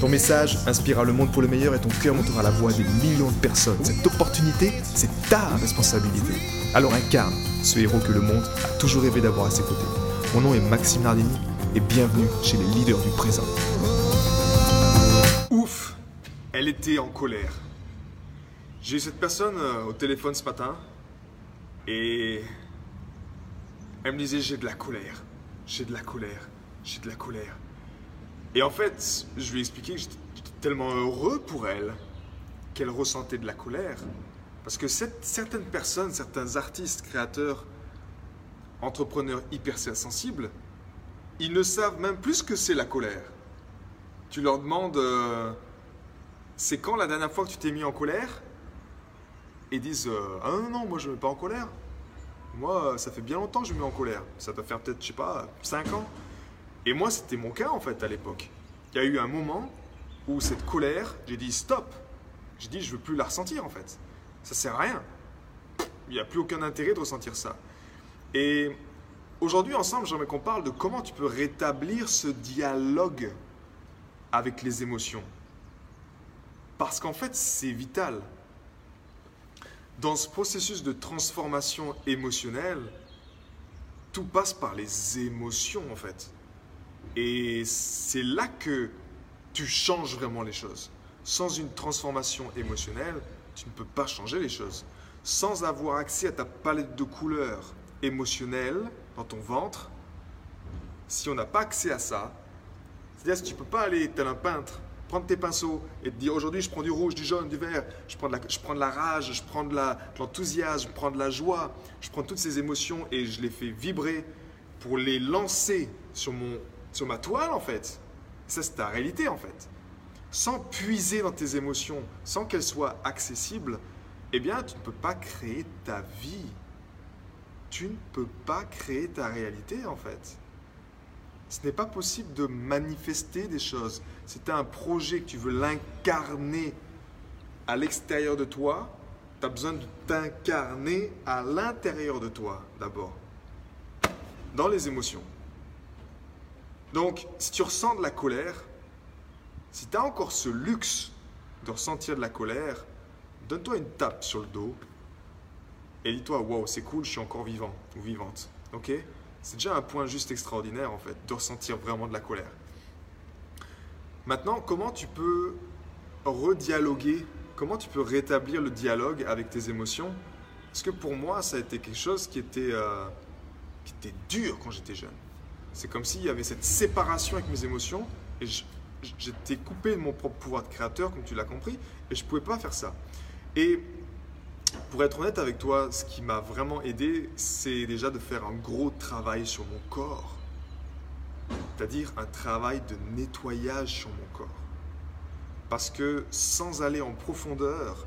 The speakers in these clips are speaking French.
Ton message inspirera le monde pour le meilleur et ton cœur montera la voix des millions de personnes. Cette opportunité, c'est ta responsabilité. Alors incarne ce héros que le monde a toujours rêvé d'avoir à ses côtés. Mon nom est Maxime Nardini et bienvenue chez les leaders du présent. Ouf Elle était en colère. J'ai eu cette personne euh, au téléphone ce matin et elle me disait j'ai de la colère, j'ai de la colère, j'ai de la colère. Et en fait, je lui ai expliqué que j'étais tellement heureux pour elle qu'elle ressentait de la colère. Parce que certaines personnes, certains artistes, créateurs, entrepreneurs hypersensibles, ils ne savent même plus ce que c'est la colère. Tu leur demandes euh, c'est quand la dernière fois que tu t'es mis en colère? Et disent euh, ah non, non, moi je ne me mets pas en colère. Moi, ça fait bien longtemps que je me mets en colère. Ça peut faire peut-être, je sais pas, 5 ans. Et moi, c'était mon cas en fait à l'époque. Il y a eu un moment où cette colère, j'ai dit stop. J'ai dit je veux plus la ressentir en fait. Ça sert à rien. Il n'y a plus aucun intérêt de ressentir ça. Et aujourd'hui, ensemble, j'aimerais qu'on parle de comment tu peux rétablir ce dialogue avec les émotions. Parce qu'en fait, c'est vital. Dans ce processus de transformation émotionnelle, tout passe par les émotions en fait. Et c'est là que tu changes vraiment les choses. Sans une transformation émotionnelle, tu ne peux pas changer les choses. Sans avoir accès à ta palette de couleurs émotionnelles dans ton ventre, si on n'a pas accès à ça, c'est-à-dire que tu ne peux pas aller tel un peintre, prendre tes pinceaux et te dire aujourd'hui je prends du rouge, du jaune, du vert, je prends je prends de la rage, je prends de l'enthousiasme, je prends de la joie, je prends toutes ces émotions et je les fais vibrer pour les lancer sur mon sur ma toile en fait. Ça c'est ta réalité en fait. Sans puiser dans tes émotions, sans qu'elles soient accessibles, eh bien tu ne peux pas créer ta vie. Tu ne peux pas créer ta réalité en fait. Ce n'est pas possible de manifester des choses. C'est un projet que tu veux l'incarner à l'extérieur de toi, tu as besoin de t'incarner à l'intérieur de toi d'abord, dans les émotions. Donc, si tu ressens de la colère, si tu as encore ce luxe de ressentir de la colère, donne-toi une tape sur le dos et dis-toi Wow, c'est cool, je suis encore vivant ou vivante. Ok? C'est déjà un point juste extraordinaire en fait, de ressentir vraiment de la colère. Maintenant, comment tu peux redialoguer Comment tu peux rétablir le dialogue avec tes émotions? Parce que pour moi, ça a été quelque chose qui était, euh, qui était dur quand j'étais jeune. C'est comme s'il y avait cette séparation avec mes émotions et j'étais coupé de mon propre pouvoir de créateur, comme tu l'as compris, et je ne pouvais pas faire ça. Et pour être honnête avec toi, ce qui m'a vraiment aidé, c'est déjà de faire un gros travail sur mon corps. C'est-à-dire un travail de nettoyage sur mon corps. Parce que sans aller en profondeur,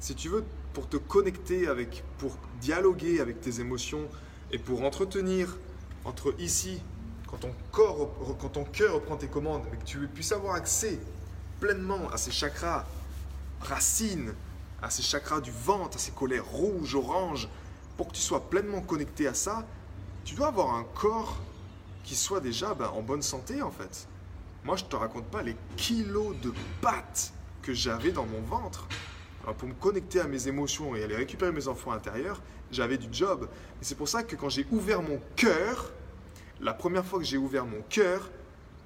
si tu veux, pour te connecter avec, pour dialoguer avec tes émotions et pour entretenir entre ici quand ton corps, quand ton cœur reprend tes commandes, mais que tu puisses avoir accès pleinement à ces chakras racines, à ces chakras du ventre, à ces colères rouges, oranges, pour que tu sois pleinement connecté à ça, tu dois avoir un corps qui soit déjà ben, en bonne santé en fait. Moi, je te raconte pas les kilos de pâtes que j'avais dans mon ventre. Alors pour me connecter à mes émotions et aller récupérer mes enfants intérieurs, j'avais du job. Et c'est pour ça que quand j'ai ouvert mon cœur, la première fois que j'ai ouvert mon cœur,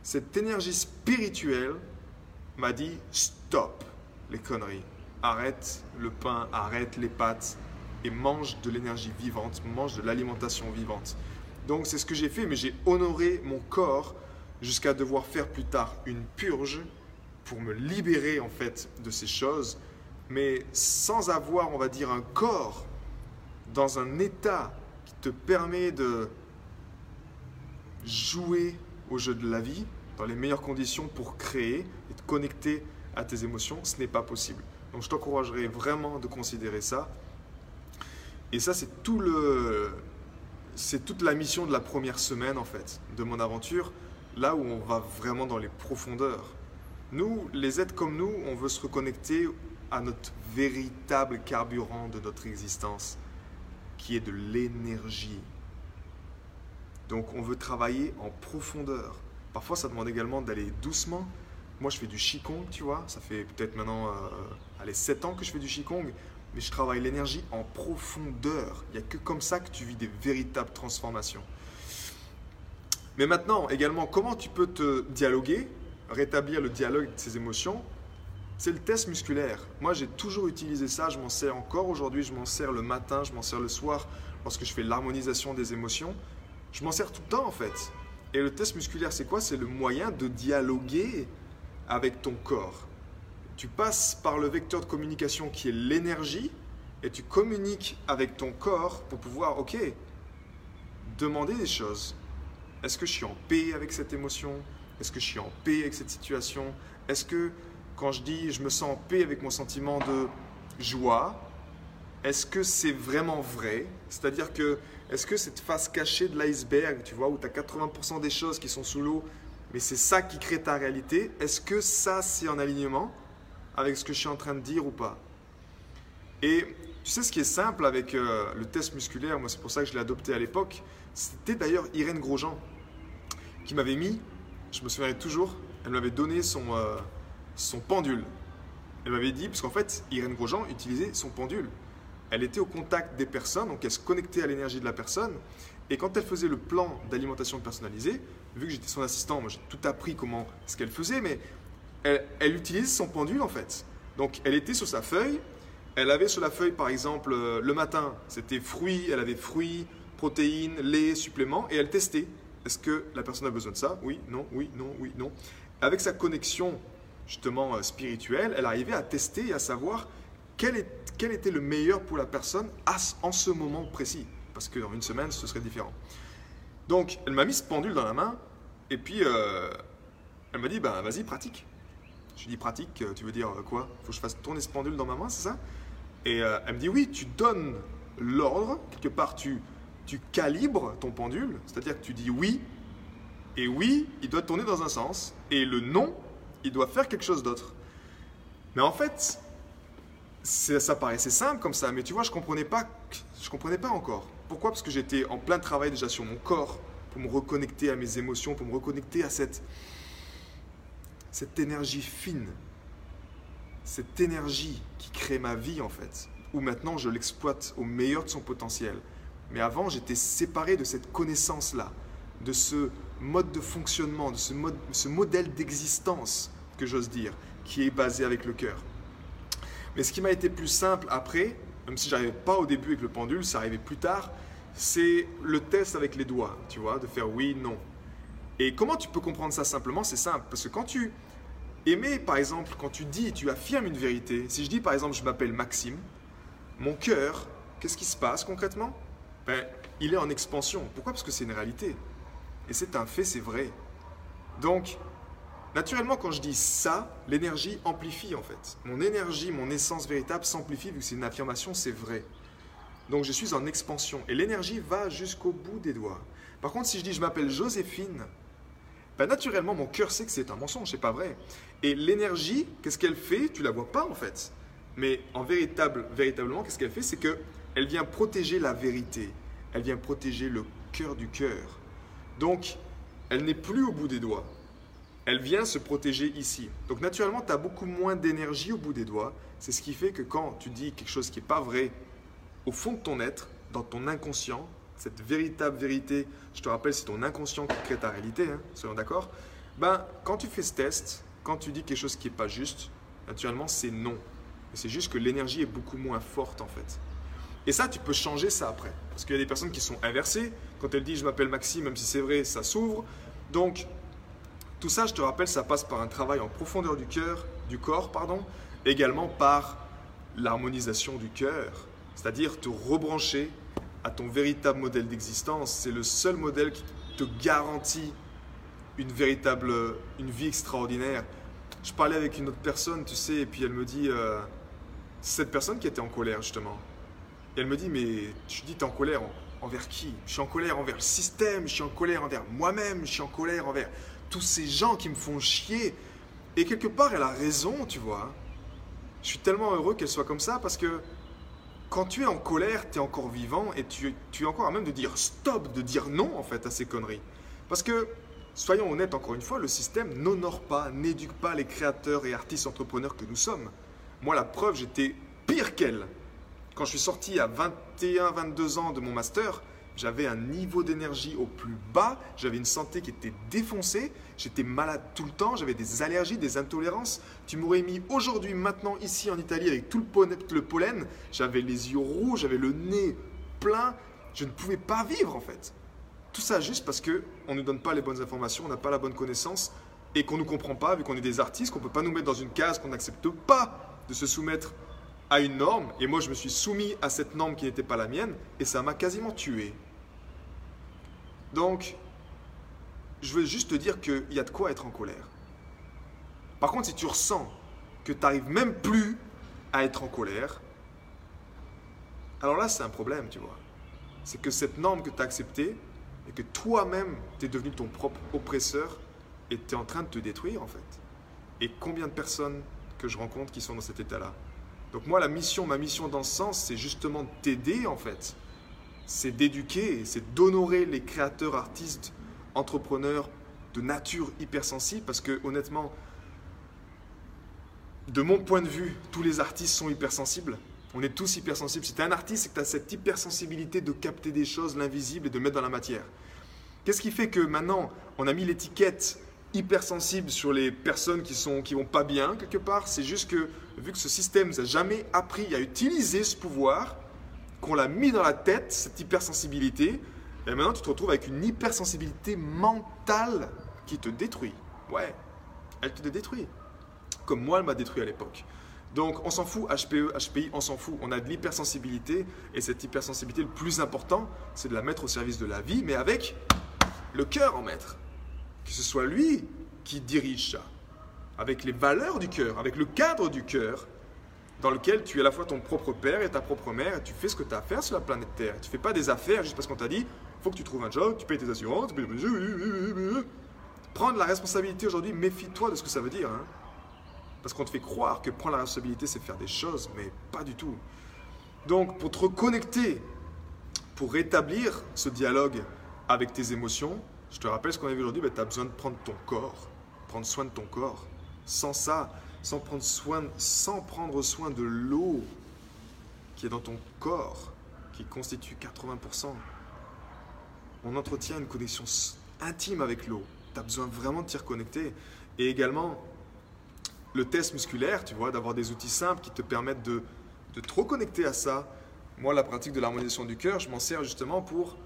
cette énergie spirituelle m'a dit stop les conneries. Arrête le pain, arrête les pâtes et mange de l'énergie vivante, mange de l'alimentation vivante. Donc c'est ce que j'ai fait, mais j'ai honoré mon corps jusqu'à devoir faire plus tard une purge pour me libérer en fait de ces choses, mais sans avoir, on va dire, un corps dans un état qui te permet de jouer au jeu de la vie dans les meilleures conditions pour créer et te connecter à tes émotions, ce n'est pas possible. Donc je t'encouragerais vraiment de considérer ça. Et ça, c'est tout le, c'est toute la mission de la première semaine en fait de mon aventure, là où on va vraiment dans les profondeurs. Nous, les êtres comme nous, on veut se reconnecter à notre véritable carburant de notre existence, qui est de l'énergie. Donc on veut travailler en profondeur. Parfois ça demande également d'aller doucement. Moi je fais du Qigong, tu vois, ça fait peut-être maintenant euh, allez, 7 ans que je fais du Qigong, mais je travaille l'énergie en profondeur. Il n'y a que comme ça que tu vis des véritables transformations. Mais maintenant, également, comment tu peux te dialoguer, rétablir le dialogue de ces émotions? C'est le test musculaire. Moi, j'ai toujours utilisé ça, je m'en sers encore aujourd'hui, je m'en sers le matin, je m'en sers le soir lorsque je fais l'harmonisation des émotions. Je m'en sers tout le temps en fait. Et le test musculaire, c'est quoi? C'est le moyen de dialoguer avec ton corps. Tu passes par le vecteur de communication qui est l'énergie et tu communiques avec ton corps pour pouvoir, ok, demander des choses. Est-ce que je suis en paix avec cette émotion? Est-ce que je suis en paix avec cette situation? Est-ce que quand je dis je me sens en paix avec mon sentiment de joie, est-ce que c'est vraiment vrai? C'est-à-dire que, est-ce que cette face cachée de l'iceberg, tu vois, où tu as 80% des choses qui sont sous l'eau, mais c'est ça qui crée ta réalité, est-ce que ça, c'est en alignement avec ce que je suis en train de dire ou pas? Et tu sais ce qui est simple avec euh, le test musculaire, moi c'est pour ça que je l'ai adopté à l'époque, c'était d'ailleurs Irène Grosjean qui m'avait mis, je me souviendrai toujours, elle m'avait donné son, euh, son pendule. Elle m'avait dit, parce qu'en fait, Irène Grosjean utilisait son pendule elle était au contact des personnes, donc elle se connectait à l'énergie de la personne. Et quand elle faisait le plan d'alimentation personnalisée, vu que j'étais son assistant, moi j'ai tout appris comment ce qu'elle faisait, mais elle, elle utilisait son pendule en fait. Donc elle était sur sa feuille, elle avait sur la feuille par exemple euh, le matin, c'était fruits, elle avait fruits, protéines, lait, suppléments, et elle testait. Est-ce que la personne a besoin de ça? Oui, non, oui, non, oui, non. Avec sa connexion justement euh, spirituelle, elle arrivait à tester et à savoir quel, était le meilleur pour la personne en ce moment précis? Parce que dans une semaine, ce serait différent. Donc, elle m'a mis ce pendule dans la main, et puis euh, elle m'a dit, ben vas-y, pratique. Je dis, pratique, tu veux dire quoi? Faut que je fasse tourner ce pendule dans ma main, c'est ça? Et euh, elle me dit, oui, tu donnes l'ordre, quelque part, tu, tu calibres ton pendule, c'est-à-dire que tu dis oui, et oui, il doit tourner dans un sens, et le non, il doit faire quelque chose d'autre. Mais en fait, ça paraissait simple comme ça, mais tu vois, je comprenais pas, je comprenais pas encore. Pourquoi? Parce que j'étais en plein travail déjà sur mon corps pour me reconnecter à mes émotions, pour me reconnecter à cette cette énergie fine, cette énergie qui crée ma vie en fait, où maintenant je l'exploite au meilleur de son potentiel. Mais avant, j'étais séparé de cette connaissance-là, de ce mode de fonctionnement, de ce modèle d'existence, que j'ose dire, qui est basé avec le cœur. Mais ce qui m'a été plus simple après, même si j'arrivais pas au début avec le pendule, ça arrivait plus tard, c'est le test avec les doigts, tu vois, de faire oui, non. Et comment tu peux comprendre ça simplement? C'est simple, parce que quand tu aimais, par exemple, quand tu dis, tu affirmes une vérité, si je dis par exemple, je m'appelle Maxime, mon cœur, qu'est-ce qui se passe concrètement? Ben, Il est en expansion. Pourquoi? Parce que c'est une réalité. Et c'est un fait, c'est vrai. Donc, Naturellement, quand je dis ça, l'énergie amplifie en fait. Mon énergie, mon essence véritable s'amplifie vu que c'est une affirmation, c'est vrai. Donc je suis en expansion et l'énergie va jusqu'au bout des doigts. Par contre, si je dis je m'appelle Joséphine, ben naturellement mon cœur sait que c'est un mensonge, c'est pas vrai. Et l'énergie, qu'est-ce qu'elle fait? Tu la vois pas en fait. Mais en véritable, véritablement, qu'est-ce qu'elle fait? C'est que elle vient protéger la vérité. Elle vient protéger le cœur du cœur. Donc, elle n'est plus au bout des doigts elle vient se protéger ici. Donc naturellement, tu as beaucoup moins d'énergie au bout des doigts. C'est ce qui fait que quand tu dis quelque chose qui n'est pas vrai au fond de ton être, dans ton inconscient, cette véritable vérité, je te rappelle, c'est ton inconscient qui crée ta réalité, hein, soyons d'accord, ben, quand tu fais ce test, quand tu dis quelque chose qui n'est pas juste, naturellement, c'est non. c'est juste que l'énergie est beaucoup moins forte en fait. Et ça, tu peux changer ça après. Parce qu'il y a des personnes qui sont inversées. Quand elle dit je m'appelle Maxime, même si c'est vrai, ça s'ouvre. Donc, tout ça, je te rappelle, ça passe par un travail en profondeur du cœur, du corps, pardon, également par l'harmonisation du cœur, c'est-à-dire te rebrancher à ton véritable modèle d'existence. C'est le seul modèle qui te garantit une véritable, une vie extraordinaire. je parlais avec une autre personne, tu sais, et puis elle me dit, euh, cette personne qui était en colère justement. Et elle me dit, mais tu dis, t'es en colère envers qui? Je suis en colère envers le système, je suis en colère envers moi-même, je suis en colère envers tous ces gens qui me font chier. Et quelque part, elle a raison, tu vois. Je suis tellement heureux qu'elle soit comme ça parce que quand tu es en colère, tu es encore vivant et tu, tu es encore à même de dire stop, de dire non en fait à ces conneries. Parce que, soyons honnêtes encore une fois, le système n'honore pas, n'éduque pas les créateurs et artistes entrepreneurs que nous sommes. Moi, la preuve, j'étais pire qu'elle. Quand je suis sorti à 21-22 ans de mon master, j'avais un niveau d'énergie au plus bas, j'avais une santé qui était défoncée, j'étais malade tout le temps, j'avais des allergies, des intolérances. Tu m'aurais mis aujourd'hui, maintenant, ici en Italie, avec tout le pollen, j'avais les yeux rouges, j'avais le nez plein, je ne pouvais pas vivre en fait. Tout ça juste parce qu'on ne nous donne pas les bonnes informations, on n'a pas la bonne connaissance et qu'on ne nous comprend pas, vu qu'on est des artistes, qu'on ne peut pas nous mettre dans une case, qu'on n'accepte pas de se soumettre à une norme, et moi je me suis soumis à cette norme qui n'était pas la mienne, et ça m'a quasiment tué. Donc, je veux juste te dire qu'il y a de quoi être en colère. Par contre, si tu ressens que tu n'arrives même plus à être en colère, alors là, c'est un problème, tu vois. C'est que cette norme que tu as acceptée, et que toi-même, tu es devenu ton propre oppresseur, et tu es en train de te détruire, en fait. Et combien de personnes que je rencontre qui sont dans cet état-là? Donc moi, la mission, ma mission dans ce sens, c'est justement de t'aider, en fait, c'est d'éduquer, c'est d'honorer les créateurs, artistes, entrepreneurs de nature hypersensible, parce que honnêtement, de mon point de vue, tous les artistes sont hypersensibles. On est tous hypersensibles. Si tu es un artiste, c'est que tu as cette hypersensibilité de capter des choses, l'invisible, et de mettre dans la matière. Qu'est-ce qui fait que maintenant, on a mis l'étiquette hypersensible sur les personnes qui sont qui vont pas bien quelque part? C'est juste que, vu que ce système nous a jamais appris à utiliser ce pouvoir, qu'on l'a mis dans la tête, cette hypersensibilité, et maintenant tu te retrouves avec une hypersensibilité mentale qui te détruit. Ouais, elle te détruit. Comme moi, elle m'a détruit à l'époque. Donc on s'en fout, HPE, HPI, on s'en fout. On a de l'hypersensibilité, et cette hypersensibilité, le plus important, c'est de la mettre au service de la vie, mais avec le cœur en maître. Que ce soit lui qui dirige ça, avec les valeurs du cœur, avec le cadre du cœur, dans lequel tu es à la fois ton propre père et ta propre mère, et tu fais ce que tu as à faire sur la planète Terre. Tu fais pas des affaires juste parce qu'on t'a dit, faut que tu trouves un job, tu payes tes assurances. Prendre la responsabilité aujourd'hui, méfie-toi de ce que ça veut dire. Hein. Parce qu'on te fait croire que prendre la responsabilité, c'est faire des choses, mais pas du tout. Donc, pour te reconnecter, pour rétablir ce dialogue avec tes émotions, je te rappelle ce qu'on a vu aujourd'hui, ben, tu as besoin de prendre ton corps, prendre soin de ton corps. Sans ça, sans prendre soin, sans prendre soin de l'eau qui est dans ton corps, qui constitue 80%. On entretient une connexion intime avec l'eau. Tu as besoin vraiment de t'y reconnecter. Et également, le test musculaire, tu vois, d'avoir des outils simples qui te permettent de, de te reconnecter à ça. Moi, la pratique de l'harmonisation du cœur, je m'en sers justement pour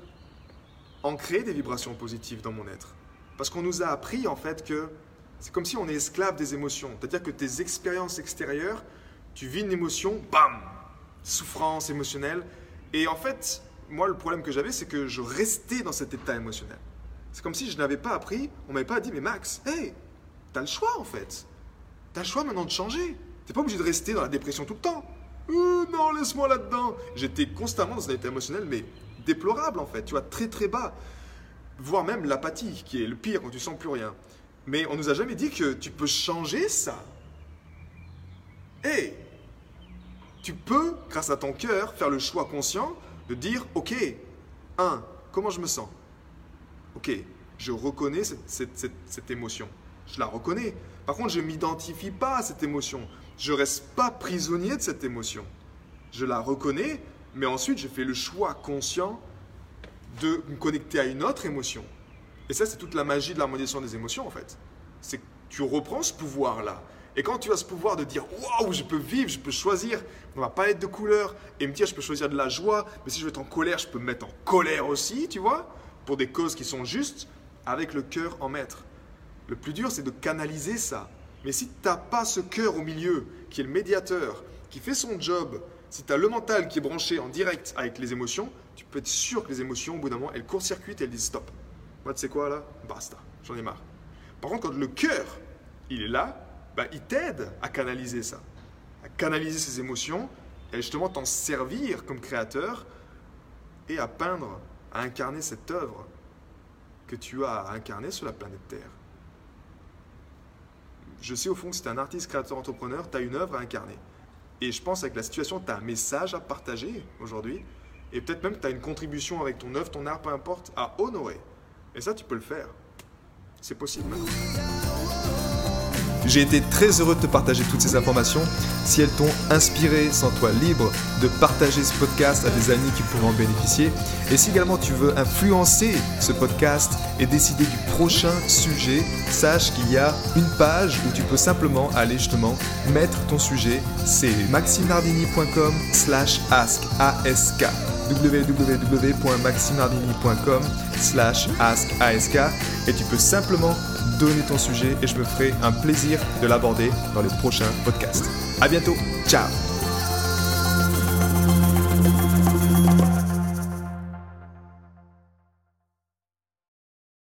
ancrer des vibrations positives dans mon être. Parce qu'on nous a appris en fait que c'est comme si on est esclave des émotions. C'est-à-dire que tes expériences extérieures, tu vis une émotion, bam, souffrance émotionnelle. Et en fait, moi, le problème que j'avais, c'est que je restais dans cet état émotionnel. C'est comme si je n'avais pas appris, on m'avait pas dit, mais Max, hey, t'as le choix en fait. T'as le choix maintenant de changer. T'es pas obligé de rester dans la dépression tout le temps. Euh, non, laisse-moi là-dedans. J'étais constamment dans un état émotionnel, mais déplorable en fait, tu vois, très très bas. Voire même l'apathie, qui est le pire quand tu sens plus rien. Mais on nous a jamais dit que tu peux changer ça. Et tu peux, grâce à ton cœur, faire le choix conscient de dire, ok, un, comment je me sens? Ok, je reconnais cette, émotion. Je la reconnais. Par contre, je ne m'identifie pas à cette émotion. Je ne reste pas prisonnier de cette émotion. Je la reconnais, mais ensuite, je fais le choix conscient de me connecter à une autre émotion. Et ça, c'est toute la magie de l'harmonisation des émotions, en fait. C'est que tu reprends ce pouvoir-là. Et quand tu as ce pouvoir de dire waouh, je peux vivre, je peux choisir, pas être de couleur, et me dire je peux choisir de la joie, mais si je veux être en colère, je peux me mettre en colère aussi, tu vois, pour des causes qui sont justes, avec le cœur en maître. Le plus dur, c'est de canaliser ça. Mais si tu n'as pas ce cœur au milieu, qui est le médiateur, qui fait son job, si tu as le mental qui est branché en direct avec les émotions, tu peux être sûr que les émotions, au bout d'un moment, elles court-circuitent et elles disent stop. Moi, tu sais quoi là? Basta, j'en ai marre. Par contre, quand le cœur, il est là, bah, il t'aide à canaliser ça, à canaliser ses émotions et justement t'en servir comme créateur et à peindre, à incarner cette œuvre que tu as à incarner sur la planète Terre. Je sais au fond que si tu es un artiste, créateur, entrepreneur, tu as une œuvre à incarner. Et je pense qu'avec la situation, tu as un message à partager aujourd'hui. Et peut-être même que tu as une contribution avec ton œuvre, ton art, peu importe, à honorer. Et ça, tu peux le faire. C'est possible j'ai été très heureux de te partager toutes ces informations. Si elles t'ont inspiré, sens-toi libre de partager ce podcast à des amis qui pourraient en bénéficier. Et si également tu veux influencer ce podcast et décider du prochain sujet, sache qu'il y a une page où tu peux simplement aller justement mettre ton sujet. C'est maximenardini.com slash ask www.maximardini.com slash ask et tu peux simplement donner ton sujet et je me ferai un plaisir de l'aborder dans les prochains podcasts. À bientôt, ciao